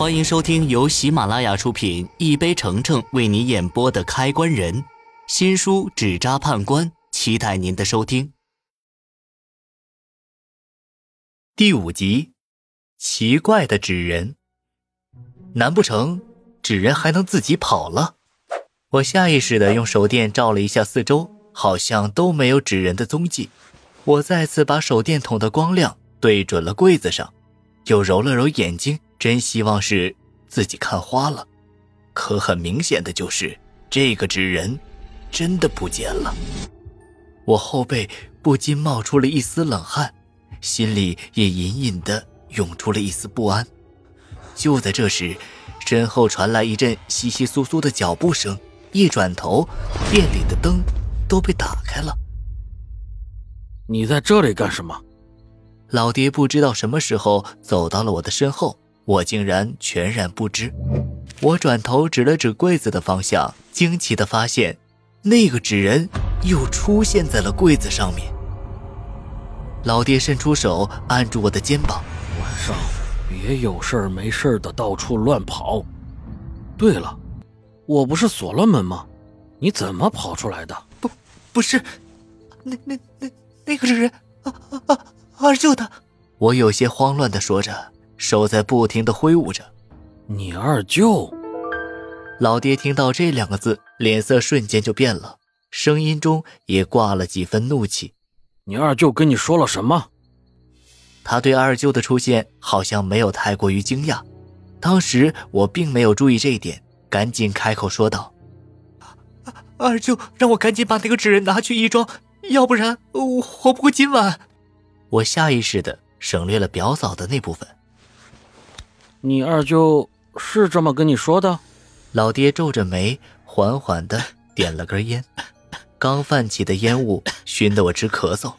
欢迎收听由喜马拉雅出品、一杯橙橙为你演播的《开关人》新书《纸扎判官》，期待您的收听。第五集，奇怪的纸人。难不成纸人还能自己跑了？我下意识的用手电照了一下四周，好像都没有纸人的踪迹。我再次把手电筒的光亮对准了柜子上，又揉了揉眼睛。真希望是自己看花了，可很明显的就是这个纸人真的不见了。我后背不禁冒出了一丝冷汗，心里也隐隐的涌出了一丝不安。就在这时，身后传来一阵窸窸窣窣的脚步声，一转头，店里的灯都被打开了。你在这里干什么？老爹不知道什么时候走到了我的身后。我竟然全然不知。我转头指了指柜子的方向，惊奇地发现，那个纸人又出现在了柜子上面。老爹伸出手按住我的肩膀：“晚上别有事没事的到处乱跑。对了，我不是锁了门吗？你怎么跑出来的？不，不是，那那那那个纸人，啊啊啊！二舅的。”我有些慌乱地说着。手在不停的挥舞着，你二舅。老爹听到这两个字，脸色瞬间就变了，声音中也挂了几分怒气。你二舅跟你说了什么？他对二舅的出现好像没有太过于惊讶。当时我并没有注意这一点，赶紧开口说道：“二舅让我赶紧把那个纸人拿去义庄，要不然我活不过今晚。”我下意识的省略了表嫂的那部分。你二舅是这么跟你说的？老爹皱着眉，缓缓的点了根烟，刚泛起的烟雾熏得我直咳嗽。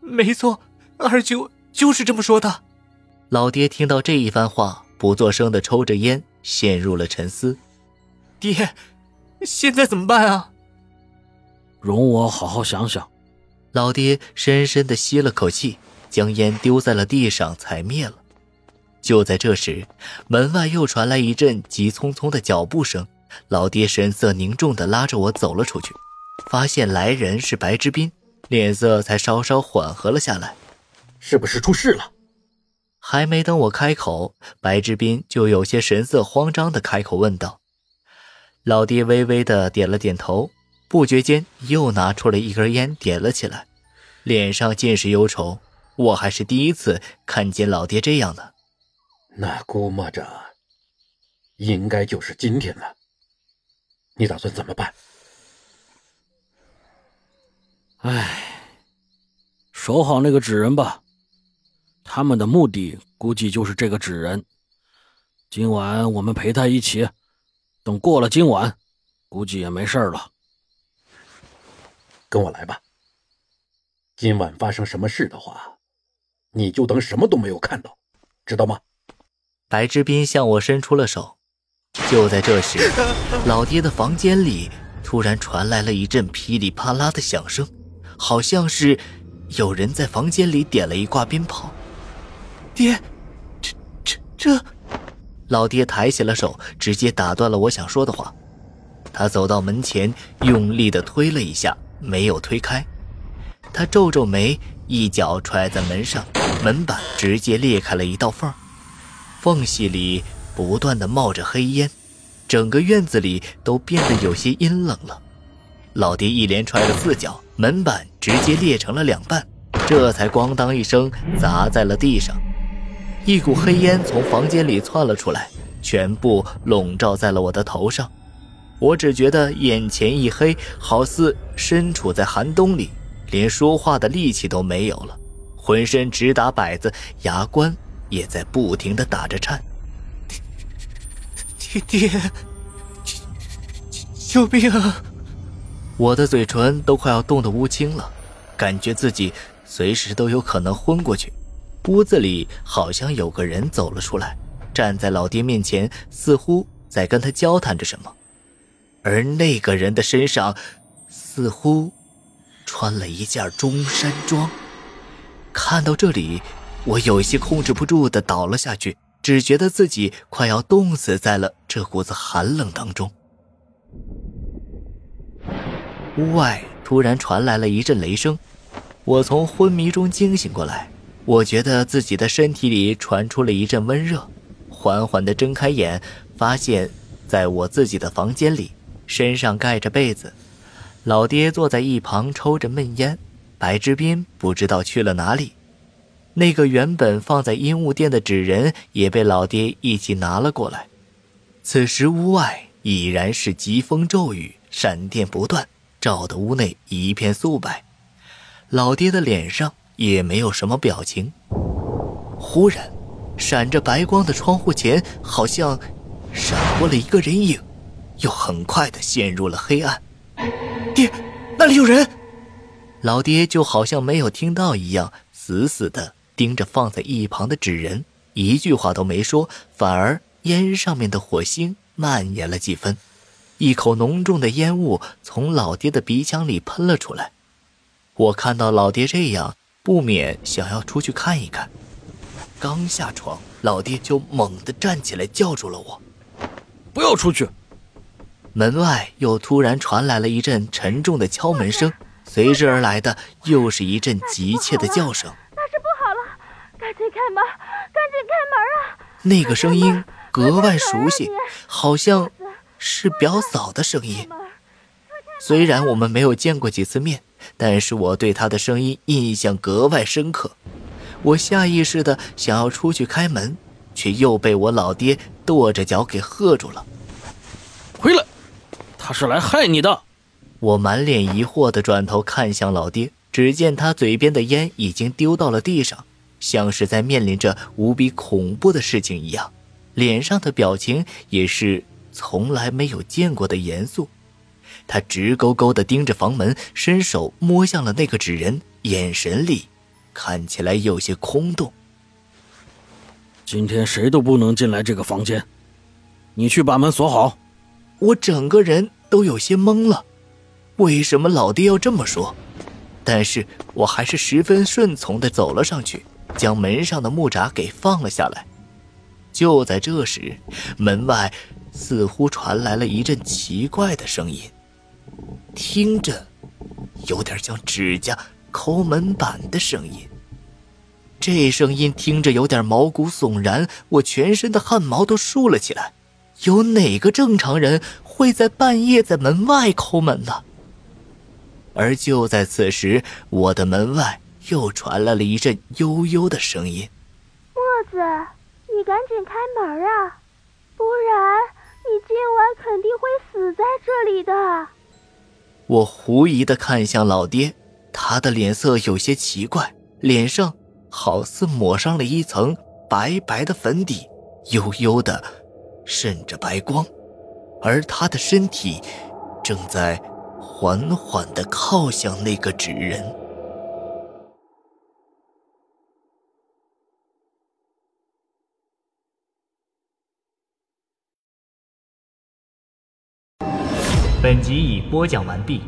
没错，二舅就是这么说的。老爹听到这一番话，不作声的抽着烟，陷入了沉思。爹，现在怎么办啊？容我好好想想。老爹深深的吸了口气，将烟丢在了地上，踩灭了。就在这时，门外又传来一阵急匆匆的脚步声。老爹神色凝重地拉着我走了出去，发现来人是白之斌，脸色才稍稍缓和了下来。是不是出事了？还没等我开口，白之斌就有些神色慌张地开口问道。老爹微微地点了点头，不觉间又拿出了一根烟点了起来，脸上尽是忧愁。我还是第一次看见老爹这样的。那估摸着，应该就是今天了。你打算怎么办？哎，守好那个纸人吧。他们的目的估计就是这个纸人。今晚我们陪他一起，等过了今晚，估计也没事了。跟我来吧。今晚发生什么事的话，你就当什么都没有看到，知道吗？白之斌向我伸出了手，就在这时，老爹的房间里突然传来了一阵噼里啪啦的响声，好像是有人在房间里点了一挂鞭炮。爹，这、这、这……老爹抬起了手，直接打断了我想说的话。他走到门前，用力的推了一下，没有推开。他皱皱眉，一脚踹在门上，门板直接裂开了一道缝。缝隙里不断的冒着黑烟，整个院子里都变得有些阴冷了。老爹一连踹了四脚，门板直接裂成了两半，这才咣当一声砸在了地上。一股黑烟从房间里窜了出来，全部笼罩在了我的头上。我只觉得眼前一黑，好似身处在寒冬里，连说话的力气都没有了，浑身直打摆子，牙关。也在不停的打着颤。爹爹，救命啊！我的嘴唇都快要冻得乌青了，感觉自己随时都有可能昏过去。屋子里好像有个人走了出来，站在老爹面前，似乎在跟他交谈着什么。而那个人的身上似乎穿了一件中山装。看到这里。我有些控制不住的倒了下去，只觉得自己快要冻死在了这股子寒冷当中。屋外突然传来了一阵雷声，我从昏迷中惊醒过来，我觉得自己的身体里传出了一阵温热，缓缓的睁开眼，发现在我自己的房间里，身上盖着被子，老爹坐在一旁抽着闷烟，白之斌不知道去了哪里。那个原本放在阴雾殿的纸人也被老爹一起拿了过来。此时屋外已然是疾风骤雨，闪电不断，照得屋内一片素白。老爹的脸上也没有什么表情。忽然，闪着白光的窗户前好像闪过了一个人影，又很快的陷入了黑暗。爹，那里有人！老爹就好像没有听到一样，死死的。盯着放在一旁的纸人，一句话都没说，反而烟上面的火星蔓延了几分，一口浓重的烟雾从老爹的鼻腔里喷了出来。我看到老爹这样，不免想要出去看一看。刚下床，老爹就猛地站起来，叫住了我：“不要出去！”门外又突然传来了一阵沉重的敲门声，随之而来的又是一阵急切的叫声。赶紧开门！赶紧开门啊！那个声音格外熟悉，好像是表嫂的声音。虽然我们没有见过几次面，但是我对她的声音印象格外深刻。我下意识的想要出去开门，却又被我老爹跺着脚给喝住了。回来！他是来害你的！我满脸疑惑的转头看向老爹，只见他嘴边的烟已经丢到了地上。像是在面临着无比恐怖的事情一样，脸上的表情也是从来没有见过的严肃。他直勾勾地盯着房门，伸手摸向了那个纸人，眼神里看起来有些空洞。今天谁都不能进来这个房间，你去把门锁好。我整个人都有些懵了，为什么老爹要这么说？但是我还是十分顺从地走了上去。将门上的木闸给放了下来。就在这时，门外似乎传来了一阵奇怪的声音，听着有点像指甲抠门板的声音。这声音听着有点毛骨悚然，我全身的汗毛都竖了起来。有哪个正常人会在半夜在门外抠门呢？而就在此时，我的门外。又传来了一阵悠悠的声音：“墨子，你赶紧开门啊，不然你今晚肯定会死在这里的。”我狐疑的看向老爹，他的脸色有些奇怪，脸上好似抹上了一层白白的粉底，悠悠的渗着白光，而他的身体正在缓缓的靠向那个纸人。本集已播讲完毕。